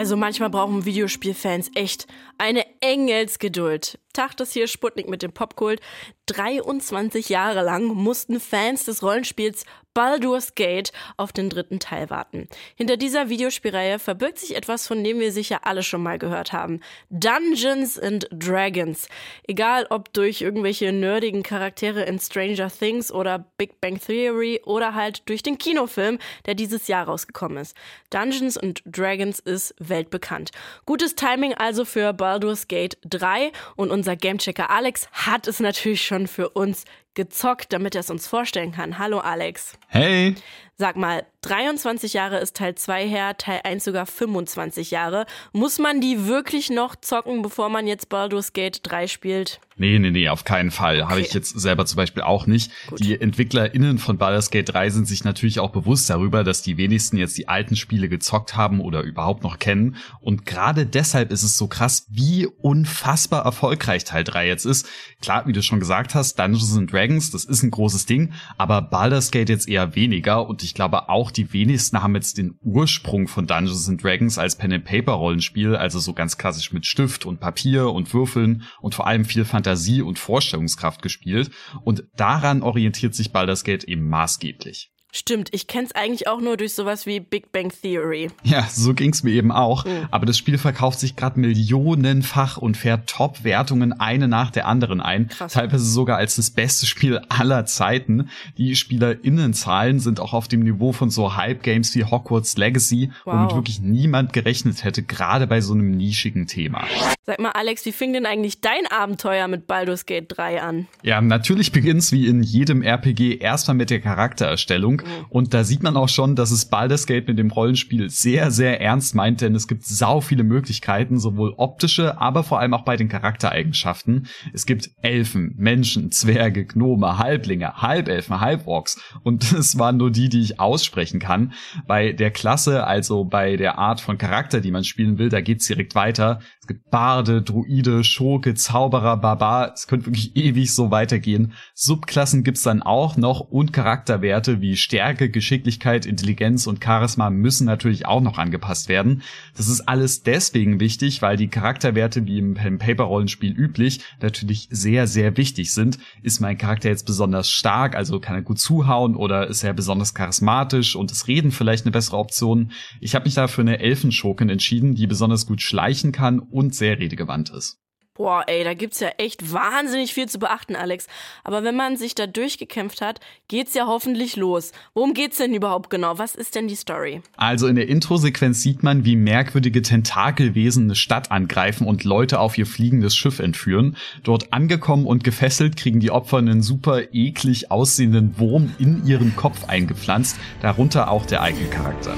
Also manchmal brauchen Videospielfans echt eine Engelsgeduld. Tag das hier Sputnik mit dem Popkult. 23 Jahre lang mussten Fans des Rollenspiels Baldur's Gate auf den dritten Teil warten. Hinter dieser Videospielreihe verbirgt sich etwas, von dem wir sicher alle schon mal gehört haben. Dungeons and Dragons. Egal ob durch irgendwelche nerdigen Charaktere in Stranger Things oder Big Bang Theory oder halt durch den Kinofilm, der dieses Jahr rausgekommen ist. Dungeons and Dragons ist weltbekannt. Gutes Timing also für Baldur's Gate 3 und unser Gamechecker Alex hat es natürlich schon für uns gezockt, damit er es uns vorstellen kann. Hallo Alex. Hey. Sag mal, 23 Jahre ist Teil 2 her, Teil 1 sogar 25 Jahre. Muss man die wirklich noch zocken, bevor man jetzt Baldur's Gate 3 spielt? Nee, nee, nee, auf keinen Fall. Okay. Habe ich jetzt selber zum Beispiel auch nicht. Gut. Die EntwicklerInnen von Baldur's Gate 3 sind sich natürlich auch bewusst darüber, dass die wenigsten jetzt die alten Spiele gezockt haben oder überhaupt noch kennen. Und gerade deshalb ist es so krass, wie unfassbar erfolgreich Teil 3 jetzt ist. Klar, wie du schon gesagt hast, Dungeons and Dragons, das ist ein großes Ding, aber Baldur's Gate jetzt eher weniger und ich glaube auch die wenigsten haben jetzt den Ursprung von Dungeons and Dragons als Pen and Paper Rollenspiel, also so ganz klassisch mit Stift und Papier und Würfeln und vor allem viel Fantasie und Vorstellungskraft gespielt und daran orientiert sich Baldur's Gate eben maßgeblich. Stimmt, ich kenn's eigentlich auch nur durch sowas wie Big Bang Theory. Ja, so ging's mir eben auch. Mhm. Aber das Spiel verkauft sich gerade millionenfach und fährt Top-Wertungen eine nach der anderen ein. Krass. Teilweise sogar als das beste Spiel aller Zeiten. Die SpielerInnenzahlen sind auch auf dem Niveau von so Hype-Games wie Hogwarts Legacy, wow. womit wirklich niemand gerechnet hätte, gerade bei so einem nischigen Thema. Sag mal, Alex, wie fing denn eigentlich dein Abenteuer mit Baldur's Gate 3 an? Ja, natürlich beginnt's wie in jedem RPG erstmal mit der Charaktererstellung. Mhm. Und da sieht man auch schon, dass es Baldur's Gate mit dem Rollenspiel sehr, sehr ernst meint, denn es gibt sau viele Möglichkeiten, sowohl optische, aber vor allem auch bei den Charaktereigenschaften. Es gibt Elfen, Menschen, Zwerge, Gnome, Halblinge, Halbelfen, Halborks und es waren nur die, die ich aussprechen kann. Bei der Klasse, also bei der Art von Charakter, die man spielen will, da geht's direkt weiter. Es gibt Barde, Druide, Schurke, Zauberer, Barbar. Es könnte wirklich ewig so weitergehen. Subklassen gibt's dann auch noch und Charakterwerte wie Stärke, Geschicklichkeit, Intelligenz und Charisma müssen natürlich auch noch angepasst werden. Das ist alles deswegen wichtig, weil die Charakterwerte wie im Pen-Paper-Rollenspiel üblich natürlich sehr, sehr wichtig sind. Ist mein Charakter jetzt besonders stark, also kann er gut zuhauen oder ist er besonders charismatisch und ist Reden vielleicht eine bessere Option? Ich habe mich da für eine Elfenschurkin entschieden, die besonders gut schleichen kann und sehr redegewandt ist. Boah, ey, da gibt's ja echt wahnsinnig viel zu beachten, Alex. Aber wenn man sich da durchgekämpft hat, geht's ja hoffentlich los. Worum geht's denn überhaupt genau? Was ist denn die Story? Also in der Introsequenz sieht man, wie merkwürdige Tentakelwesen eine Stadt angreifen und Leute auf ihr fliegendes Schiff entführen. Dort angekommen und gefesselt kriegen die Opfer einen super eklig aussehenden Wurm in ihren Kopf eingepflanzt, darunter auch der eigene Charakter.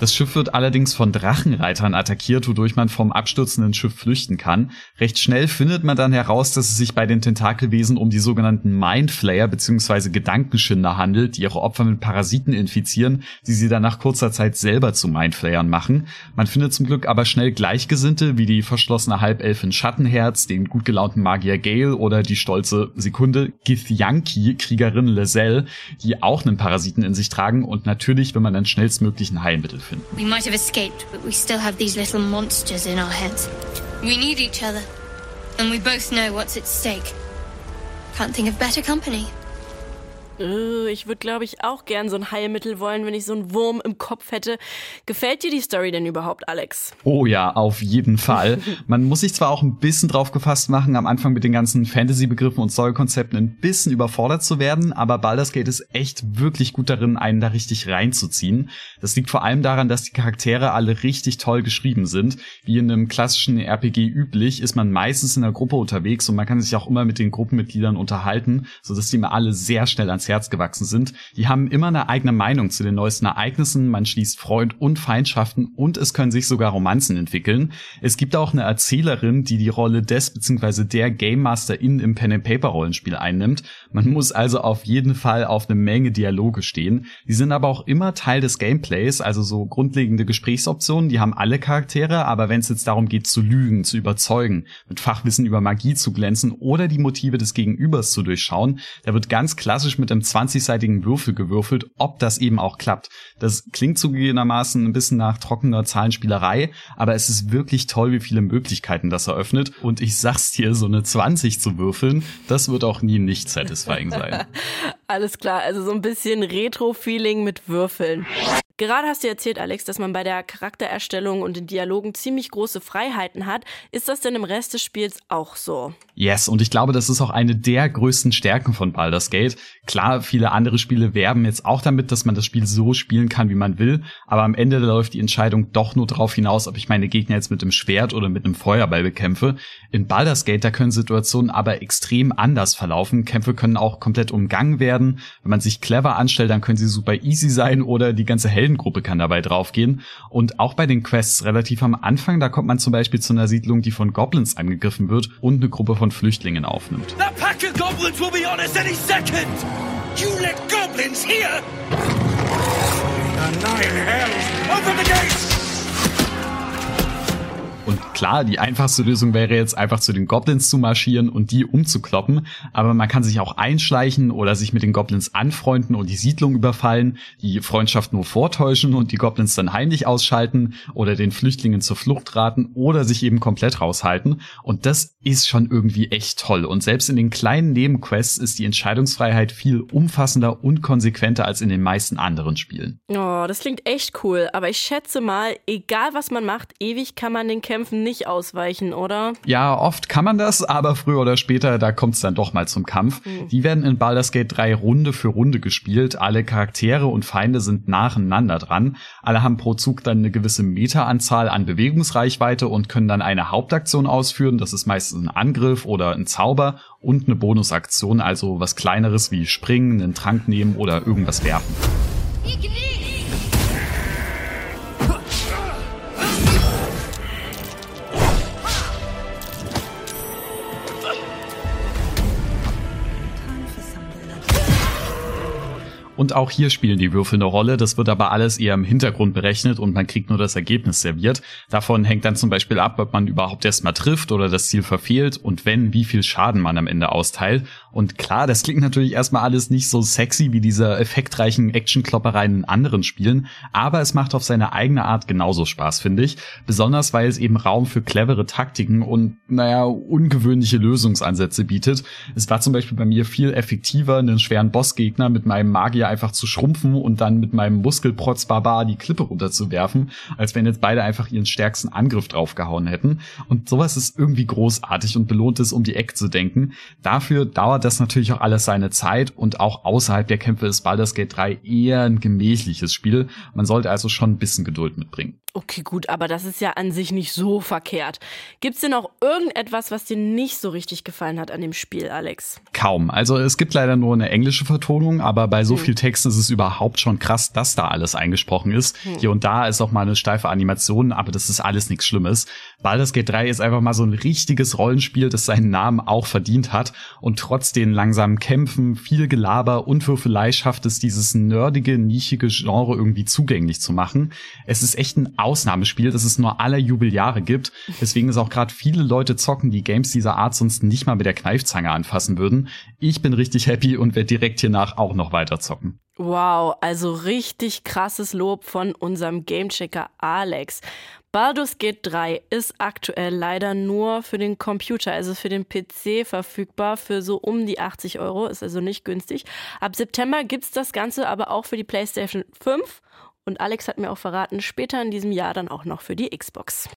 Das Schiff wird allerdings von Drachenreitern attackiert, wodurch man vom abstürzenden Schiff flüchten kann. Recht schnell findet man dann heraus, dass es sich bei den Tentakelwesen um die sogenannten Mindflayer bzw. Gedankenschinder handelt, die ihre Opfer mit Parasiten infizieren, die sie dann nach kurzer Zeit selber zu Mindflayern machen. Man findet zum Glück aber schnell Gleichgesinnte wie die verschlossene Halbelfin Schattenherz, den gut gelaunten Magier Gale oder die stolze Sekunde Githyanki, Kriegerin Lezelle, die auch einen Parasiten in sich tragen und natürlich, wenn man dann schnellstmöglich ein Heilmittel findet We might have escaped, but we still have these little monsters in our heads. We need each other, and we both know what's at stake. Can't think of better company. Ich würde, glaube ich, auch gern so ein Heilmittel wollen, wenn ich so einen Wurm im Kopf hätte. Gefällt dir die Story denn überhaupt, Alex? Oh ja, auf jeden Fall. Man muss sich zwar auch ein bisschen drauf gefasst machen, am Anfang mit den ganzen Fantasy-Begriffen und Story-Konzepten ein bisschen überfordert zu werden, aber Baldur's Gate ist echt wirklich gut darin, einen da richtig reinzuziehen. Das liegt vor allem daran, dass die Charaktere alle richtig toll geschrieben sind. Wie in einem klassischen RPG üblich, ist man meistens in einer Gruppe unterwegs und man kann sich auch immer mit den Gruppenmitgliedern unterhalten, sodass die immer alle sehr schnell ans Herz gewachsen sind. Die haben immer eine eigene Meinung zu den neuesten Ereignissen, man schließt Freund und Feindschaften und es können sich sogar Romanzen entwickeln. Es gibt auch eine Erzählerin, die die Rolle des bzw. der Game Master in im Pen and Paper Rollenspiel einnimmt. Man muss also auf jeden Fall auf eine Menge Dialoge stehen. Die sind aber auch immer Teil des Gameplays, also so grundlegende Gesprächsoptionen, die haben alle Charaktere, aber wenn es jetzt darum geht zu lügen, zu überzeugen, mit Fachwissen über Magie zu glänzen oder die Motive des Gegenübers zu durchschauen, da wird ganz klassisch mit einem 20-seitigen Würfel gewürfelt, ob das eben auch klappt. Das klingt zugegebenermaßen ein bisschen nach trockener Zahlenspielerei, aber es ist wirklich toll, wie viele Möglichkeiten das eröffnet und ich sag's dir, so eine 20 zu würfeln, das wird auch nie nicht satisfying sein. Alles klar, also so ein bisschen Retro-Feeling mit Würfeln. Gerade hast du erzählt, Alex, dass man bei der Charaktererstellung und den Dialogen ziemlich große Freiheiten hat. Ist das denn im Rest des Spiels auch so? Yes, und ich glaube, das ist auch eine der größten Stärken von Baldur's Gate. Klar, viele andere Spiele werben jetzt auch damit, dass man das Spiel so spielen kann, wie man will, aber am Ende läuft die Entscheidung doch nur darauf hinaus, ob ich meine Gegner jetzt mit dem Schwert oder mit einem Feuerball bekämpfe. In Baldur's Gate, da können Situationen aber extrem anders verlaufen. Kämpfe können auch komplett umgangen werden. Wenn man sich clever anstellt, dann können sie super easy sein oder die ganze Helden Heldengruppe kann dabei draufgehen. Und auch bei den Quests relativ am Anfang, da kommt man zum Beispiel zu einer Siedlung, die von Goblins angegriffen wird und eine Gruppe von Flüchtlingen aufnimmt. That pack of goblins will be on us any second! You let goblins here! The nine hells! Open the gates! Und klar, die einfachste Lösung wäre jetzt einfach zu den Goblins zu marschieren und die umzukloppen, aber man kann sich auch einschleichen oder sich mit den Goblins anfreunden und die Siedlung überfallen, die Freundschaft nur vortäuschen und die Goblins dann heimlich ausschalten oder den Flüchtlingen zur Flucht raten oder sich eben komplett raushalten. Und das ist schon irgendwie echt toll. Und selbst in den kleinen Nebenquests ist die Entscheidungsfreiheit viel umfassender und konsequenter als in den meisten anderen Spielen. Oh, das klingt echt cool. Aber ich schätze mal, egal was man macht, ewig kann man den Kämpfen Kämpfen nicht ausweichen, oder? Ja, oft kann man das, aber früher oder später, da kommt es dann doch mal zum Kampf. Mhm. Die werden in Baldur's Gate 3 Runde für Runde gespielt. Alle Charaktere und Feinde sind nacheinander dran. Alle haben pro Zug dann eine gewisse Meteranzahl an Bewegungsreichweite und können dann eine Hauptaktion ausführen. Das ist meistens ein Angriff oder ein Zauber und eine Bonusaktion, also was kleineres wie springen, einen Trank nehmen oder irgendwas werfen. Und auch hier spielen die Würfel eine Rolle. Das wird aber alles eher im Hintergrund berechnet und man kriegt nur das Ergebnis serviert. Davon hängt dann zum Beispiel ab, ob man überhaupt erstmal trifft oder das Ziel verfehlt und wenn, wie viel Schaden man am Ende austeilt. Und klar, das klingt natürlich erstmal alles nicht so sexy wie diese effektreichen Actionkloppereien in anderen Spielen, aber es macht auf seine eigene Art genauso Spaß, finde ich. Besonders weil es eben Raum für clevere Taktiken und, naja, ungewöhnliche Lösungsansätze bietet. Es war zum Beispiel bei mir viel effektiver, einen schweren Bossgegner mit meinem Magier einfach zu schrumpfen und dann mit meinem Muskelprotz Barbar die Klippe runterzuwerfen, als wenn jetzt beide einfach ihren stärksten Angriff draufgehauen hätten. Und sowas ist irgendwie großartig und belohnt es, um die Ecke zu denken. Dafür dauert das natürlich auch alles seine Zeit und auch außerhalb der Kämpfe ist Baldur's Gate 3 eher ein gemächliches Spiel. Man sollte also schon ein bisschen Geduld mitbringen. Okay, gut, aber das ist ja an sich nicht so verkehrt. Gibt's denn auch irgendetwas, was dir nicht so richtig gefallen hat an dem Spiel, Alex? Kaum. Also es gibt leider nur eine englische Vertonung, aber bei so hm. viel Text ist es überhaupt schon krass, dass da alles eingesprochen ist. Hm. Hier und da ist auch mal eine steife Animation, aber das ist alles nichts Schlimmes. Baldur's Gate 3 ist einfach mal so ein richtiges Rollenspiel, das seinen Namen auch verdient hat und trotz den langsamen Kämpfen, viel Gelaber und Würfelei schafft es, dieses nerdige, nischige Genre irgendwie zugänglich zu machen. Es ist echt ein Ausnahmespiel, das es nur alle Jubeljahre gibt. Deswegen ist auch gerade viele Leute zocken, die Games dieser Art sonst nicht mal mit der Kneifzange anfassen würden. Ich bin richtig happy und werde direkt hiernach auch noch weiter zocken. Wow, also richtig krasses Lob von unserem Gamechecker Alex. Baldur's Gate 3 ist aktuell leider nur für den Computer, also für den PC verfügbar für so um die 80 Euro, ist also nicht günstig. Ab September gibt's das Ganze aber auch für die PlayStation 5 und Alex hat mir auch verraten, später in diesem Jahr dann auch noch für die Xbox.